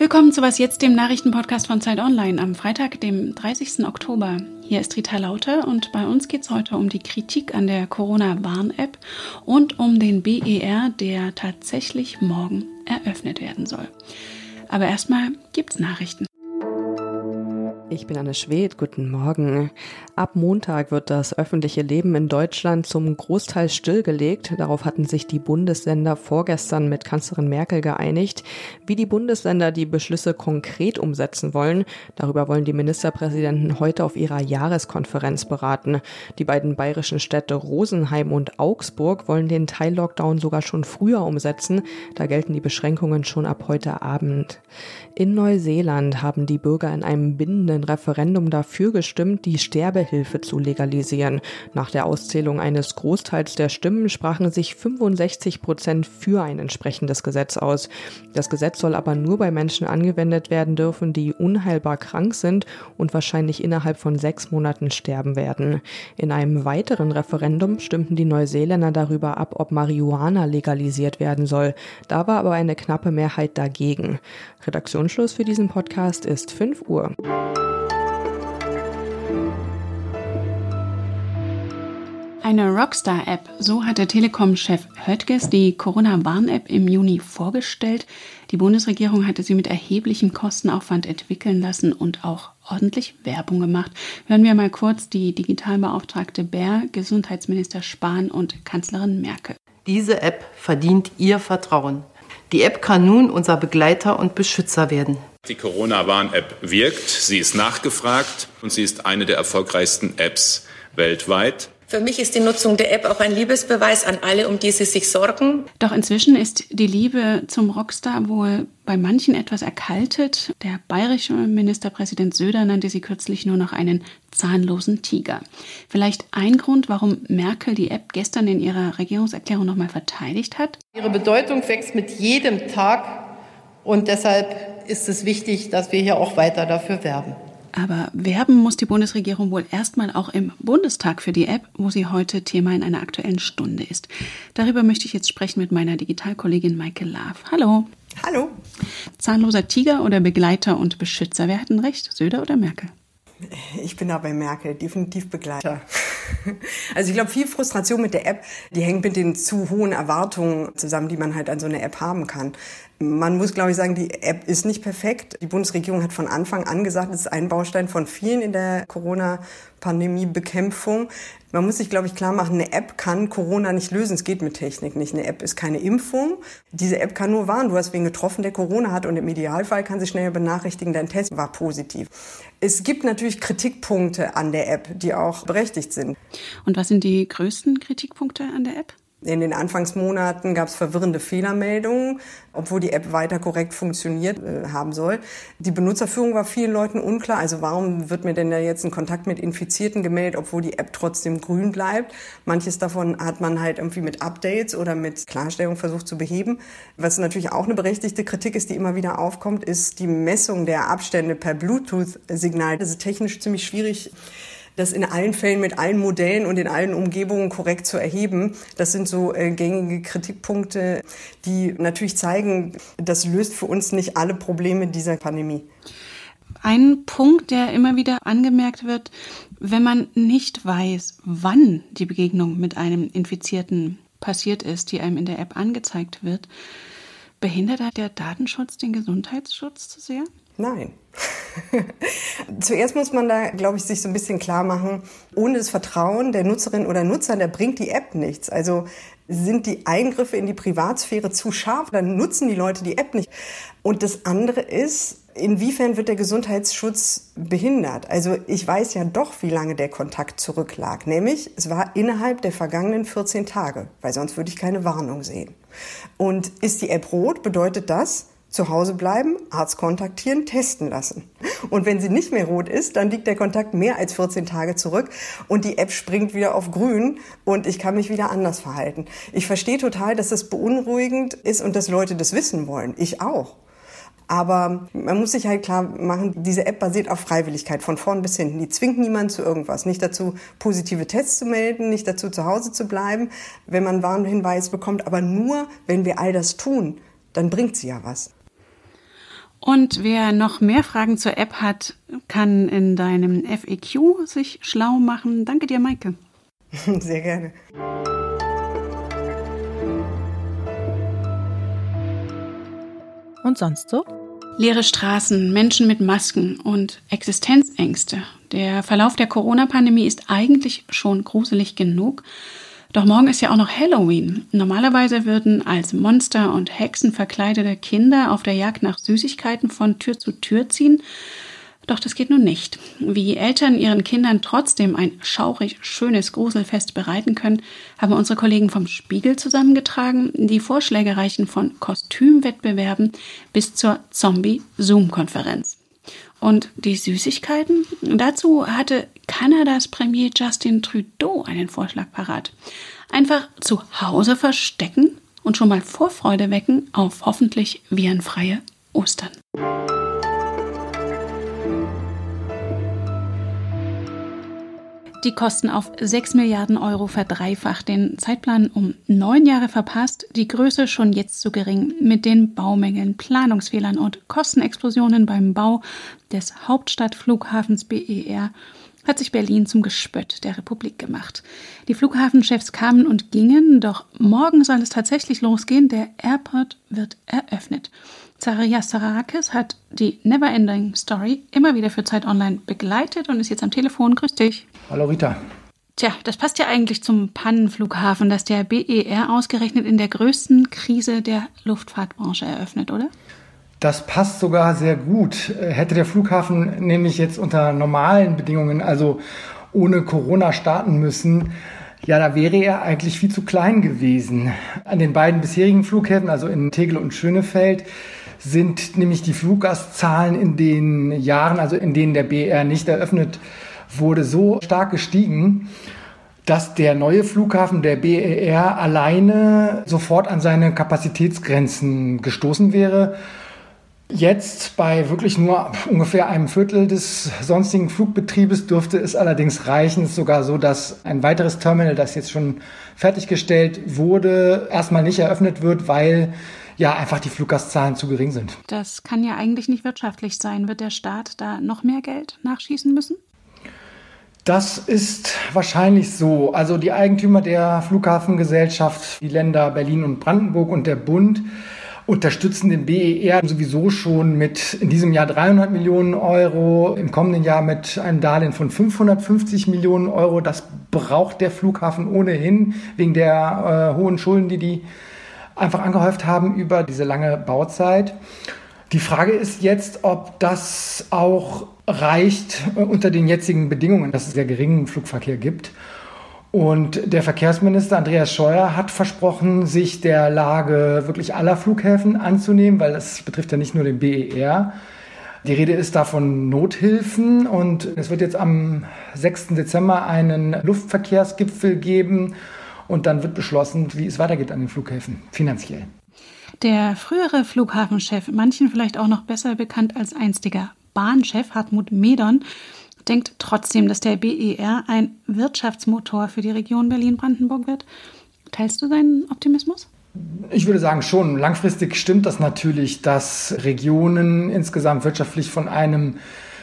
Willkommen zu Was Jetzt, dem Nachrichtenpodcast von Zeit Online am Freitag, dem 30. Oktober. Hier ist Rita Lauter und bei uns geht es heute um die Kritik an der Corona-Warn-App und um den BER, der tatsächlich morgen eröffnet werden soll. Aber erstmal gibt's Nachrichten. Ich bin Anne Schwedt, guten Morgen. Ab Montag wird das öffentliche Leben in Deutschland zum Großteil stillgelegt. Darauf hatten sich die Bundesländer vorgestern mit Kanzlerin Merkel geeinigt. Wie die Bundesländer die Beschlüsse konkret umsetzen wollen, darüber wollen die Ministerpräsidenten heute auf ihrer Jahreskonferenz beraten. Die beiden bayerischen Städte Rosenheim und Augsburg wollen den Teil-Lockdown sogar schon früher umsetzen. Da gelten die Beschränkungen schon ab heute Abend. In Neuseeland haben die Bürger in einem bindenden ein Referendum dafür gestimmt, die Sterbehilfe zu legalisieren. Nach der Auszählung eines Großteils der Stimmen sprachen sich 65 Prozent für ein entsprechendes Gesetz aus. Das Gesetz soll aber nur bei Menschen angewendet werden dürfen, die unheilbar krank sind und wahrscheinlich innerhalb von sechs Monaten sterben werden. In einem weiteren Referendum stimmten die Neuseeländer darüber ab, ob Marihuana legalisiert werden soll. Da war aber eine knappe Mehrheit dagegen. Redaktionsschluss für diesen Podcast ist 5 Uhr. Eine Rockstar-App, so hat der Telekom-Chef Höttges die Corona-Warn-App im Juni vorgestellt. Die Bundesregierung hatte sie mit erheblichem Kostenaufwand entwickeln lassen und auch ordentlich Werbung gemacht. Hören wir mal kurz die Digitalbeauftragte Bär, Gesundheitsminister Spahn und Kanzlerin Merkel. Diese App verdient Ihr Vertrauen. Die App kann nun unser Begleiter und Beschützer werden. Die Corona-Warn-App wirkt, sie ist nachgefragt und sie ist eine der erfolgreichsten Apps weltweit. Für mich ist die Nutzung der App auch ein Liebesbeweis an alle, um die sie sich sorgen. Doch inzwischen ist die Liebe zum Rockstar wohl bei manchen etwas erkaltet. Der bayerische Ministerpräsident Söder nannte sie kürzlich nur noch einen zahnlosen Tiger. Vielleicht ein Grund, warum Merkel die App gestern in ihrer Regierungserklärung nochmal verteidigt hat? Ihre Bedeutung wächst mit jedem Tag und deshalb ist es wichtig, dass wir hier auch weiter dafür werben. Aber werben muss die Bundesregierung wohl erstmal auch im Bundestag für die App, wo sie heute Thema in einer aktuellen Stunde ist. Darüber möchte ich jetzt sprechen mit meiner Digitalkollegin Maike Laaf. Hallo. Hallo. Zahnloser Tiger oder Begleiter und Beschützer? Wer hat denn recht, Söder oder Merkel? Ich bin da bei Merkel, definitiv Begleiter. Also ich glaube, viel Frustration mit der App, die hängt mit den zu hohen Erwartungen zusammen, die man halt an so eine App haben kann. Man muss, glaube ich, sagen, die App ist nicht perfekt. Die Bundesregierung hat von Anfang an gesagt, es ist ein Baustein von vielen in der Corona-Pandemie-Bekämpfung. Man muss sich, glaube ich, klar machen, eine App kann Corona nicht lösen. Es geht mit Technik nicht. Eine App ist keine Impfung. Diese App kann nur warnen. Du hast wen getroffen, der Corona hat und im Idealfall kann sie schnell benachrichtigen, dein Test war positiv. Es gibt natürlich Kritikpunkte an der App, die auch berechtigt sind. Und was sind die größten Kritikpunkte an der App? In den Anfangsmonaten gab es verwirrende Fehlermeldungen, obwohl die App weiter korrekt funktioniert äh, haben soll. Die Benutzerführung war vielen Leuten unklar. Also warum wird mir denn da jetzt ein Kontakt mit Infizierten gemeldet, obwohl die App trotzdem grün bleibt? Manches davon hat man halt irgendwie mit Updates oder mit Klarstellung versucht zu beheben. Was natürlich auch eine berechtigte Kritik ist, die immer wieder aufkommt, ist die Messung der Abstände per Bluetooth-Signal. Das ist technisch ziemlich schwierig das in allen Fällen mit allen Modellen und in allen Umgebungen korrekt zu erheben. Das sind so äh, gängige Kritikpunkte, die natürlich zeigen, das löst für uns nicht alle Probleme dieser Pandemie. Ein Punkt, der immer wieder angemerkt wird, wenn man nicht weiß, wann die Begegnung mit einem Infizierten passiert ist, die einem in der App angezeigt wird, behindert der Datenschutz den Gesundheitsschutz zu sehr? Nein. Zuerst muss man da, glaube ich, sich so ein bisschen klar machen, ohne das Vertrauen der Nutzerin oder Nutzer, da bringt die App nichts. Also sind die Eingriffe in die Privatsphäre zu scharf, dann nutzen die Leute die App nicht. Und das andere ist, inwiefern wird der Gesundheitsschutz behindert? Also ich weiß ja doch, wie lange der Kontakt zurücklag. Nämlich, es war innerhalb der vergangenen 14 Tage, weil sonst würde ich keine Warnung sehen. Und ist die App rot, bedeutet das, zu Hause bleiben, Arzt kontaktieren, testen lassen. Und wenn sie nicht mehr rot ist, dann liegt der Kontakt mehr als 14 Tage zurück und die App springt wieder auf grün und ich kann mich wieder anders verhalten. Ich verstehe total, dass das beunruhigend ist und dass Leute das wissen wollen. Ich auch. Aber man muss sich halt klar machen, diese App basiert auf Freiwilligkeit von vorn bis hinten. Die zwingt niemanden zu irgendwas. Nicht dazu, positive Tests zu melden, nicht dazu, zu Hause zu bleiben, wenn man Warnhinweis bekommt, aber nur, wenn wir all das tun, dann bringt sie ja was. Und wer noch mehr Fragen zur App hat, kann in deinem FAQ sich schlau machen. Danke dir, Maike. Sehr gerne. Und sonst so? Leere Straßen, Menschen mit Masken und Existenzängste. Der Verlauf der Corona-Pandemie ist eigentlich schon gruselig genug. Doch morgen ist ja auch noch Halloween. Normalerweise würden als Monster und Hexen verkleidete Kinder auf der Jagd nach Süßigkeiten von Tür zu Tür ziehen. Doch das geht nun nicht. Wie Eltern ihren Kindern trotzdem ein schaurig schönes Gruselfest bereiten können, haben unsere Kollegen vom Spiegel zusammengetragen. Die Vorschläge reichen von Kostümwettbewerben bis zur Zombie-Zoom-Konferenz. Und die Süßigkeiten? Dazu hatte Kanadas Premier Justin Trudeau einen Vorschlag parat. Einfach zu Hause verstecken und schon mal Vorfreude wecken auf hoffentlich virenfreie Ostern. Die Kosten auf 6 Milliarden Euro verdreifacht, den Zeitplan um neun Jahre verpasst, die Größe schon jetzt zu gering, mit den Baumängeln, Planungsfehlern und Kostenexplosionen beim Bau des Hauptstadtflughafens BER hat sich Berlin zum Gespött der Republik gemacht. Die Flughafenchefs kamen und gingen, doch morgen soll es tatsächlich losgehen. Der Airport wird eröffnet. Zacharias Sarakis hat die Neverending Story immer wieder für Zeit Online begleitet und ist jetzt am Telefon. Grüß dich. Hallo Rita. Tja, das passt ja eigentlich zum Pannenflughafen, dass der BER ausgerechnet in der größten Krise der Luftfahrtbranche eröffnet, oder? Das passt sogar sehr gut. Hätte der Flughafen nämlich jetzt unter normalen Bedingungen, also ohne Corona starten müssen, ja, da wäre er eigentlich viel zu klein gewesen. An den beiden bisherigen Flughäfen, also in Tegel und Schönefeld, sind nämlich die Fluggastzahlen in den Jahren, also in denen der BR nicht eröffnet wurde, so stark gestiegen, dass der neue Flughafen, der BER, alleine sofort an seine Kapazitätsgrenzen gestoßen wäre. Jetzt bei wirklich nur ungefähr einem Viertel des sonstigen Flugbetriebes dürfte es allerdings reichen. Es ist sogar so, dass ein weiteres Terminal, das jetzt schon fertiggestellt wurde, erstmal nicht eröffnet wird, weil ja einfach die Fluggastzahlen zu gering sind. Das kann ja eigentlich nicht wirtschaftlich sein. Wird der Staat da noch mehr Geld nachschießen müssen? Das ist wahrscheinlich so. Also die Eigentümer der Flughafengesellschaft, die Länder Berlin und Brandenburg und der Bund, unterstützen den BER sowieso schon mit in diesem Jahr 300 Millionen Euro, im kommenden Jahr mit einem Darlehen von 550 Millionen Euro. Das braucht der Flughafen ohnehin wegen der äh, hohen Schulden, die die einfach angehäuft haben über diese lange Bauzeit. Die Frage ist jetzt, ob das auch reicht äh, unter den jetzigen Bedingungen, dass es sehr geringen Flugverkehr gibt. Und der Verkehrsminister Andreas Scheuer hat versprochen, sich der Lage wirklich aller Flughäfen anzunehmen, weil es betrifft ja nicht nur den BER. Die Rede ist da von Nothilfen und es wird jetzt am 6. Dezember einen Luftverkehrsgipfel geben und dann wird beschlossen, wie es weitergeht an den Flughäfen finanziell. Der frühere Flughafenchef, manchen vielleicht auch noch besser bekannt als einstiger Bahnchef Hartmut Medon, denkt trotzdem, dass der BER ein Wirtschaftsmotor für die Region Berlin-Brandenburg wird. Teilst du seinen Optimismus? Ich würde sagen schon. Langfristig stimmt das natürlich, dass Regionen insgesamt wirtschaftlich von einem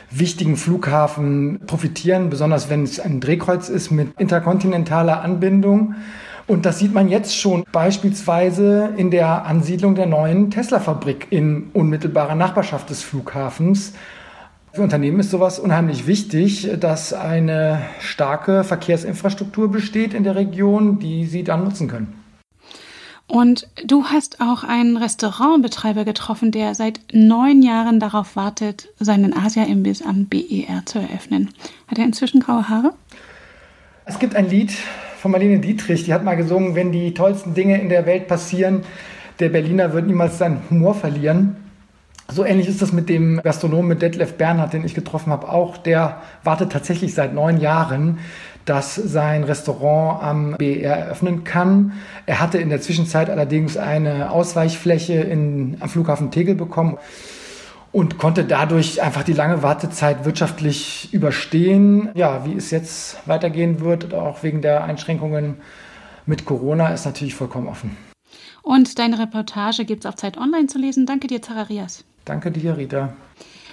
wichtigen Flughafen profitieren, besonders wenn es ein Drehkreuz ist mit interkontinentaler Anbindung. Und das sieht man jetzt schon beispielsweise in der Ansiedlung der neuen Tesla-Fabrik in unmittelbarer Nachbarschaft des Flughafens. Für Unternehmen ist sowas unheimlich wichtig, dass eine starke Verkehrsinfrastruktur besteht in der Region, die sie dann nutzen können. Und du hast auch einen Restaurantbetreiber getroffen, der seit neun Jahren darauf wartet, seinen Asia-Imbiss am BER zu eröffnen. Hat er inzwischen graue Haare? Es gibt ein Lied von Marlene Dietrich, die hat mal gesungen, wenn die tollsten Dinge in der Welt passieren, der Berliner wird niemals seinen Humor verlieren. So ähnlich ist das mit dem Gastronomen mit Detlef Bernhard, den ich getroffen habe, auch. Der wartet tatsächlich seit neun Jahren, dass sein Restaurant am BER eröffnen kann. Er hatte in der Zwischenzeit allerdings eine Ausweichfläche in, am Flughafen Tegel bekommen. und konnte dadurch einfach die lange Wartezeit wirtschaftlich überstehen. Ja, wie es jetzt weitergehen wird, auch wegen der Einschränkungen mit Corona, ist natürlich vollkommen offen. Und deine Reportage gibt es auf Zeit Online zu lesen. Danke dir, Zararias. Danke dir, Rita.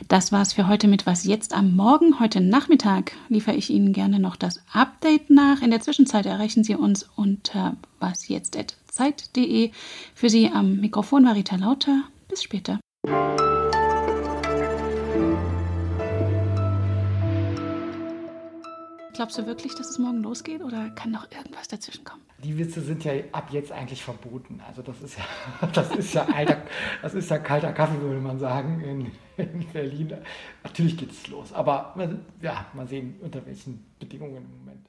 Das war's für heute mit Was jetzt am Morgen. Heute Nachmittag liefere ich Ihnen gerne noch das Update nach. In der Zwischenzeit erreichen Sie uns unter wasjetzt.zeit.de. Für Sie am Mikrofon war Rita Lauter. Bis später. Glaubst du wirklich, dass es morgen losgeht oder kann noch irgendwas dazwischen kommen? Die Witze sind ja ab jetzt eigentlich verboten. Also das ist ja, das ist ja alter, das ist ja kalter Kaffee, würde man sagen, in, in Berlin. Natürlich geht es los, aber ja, mal sehen, unter welchen Bedingungen im Moment.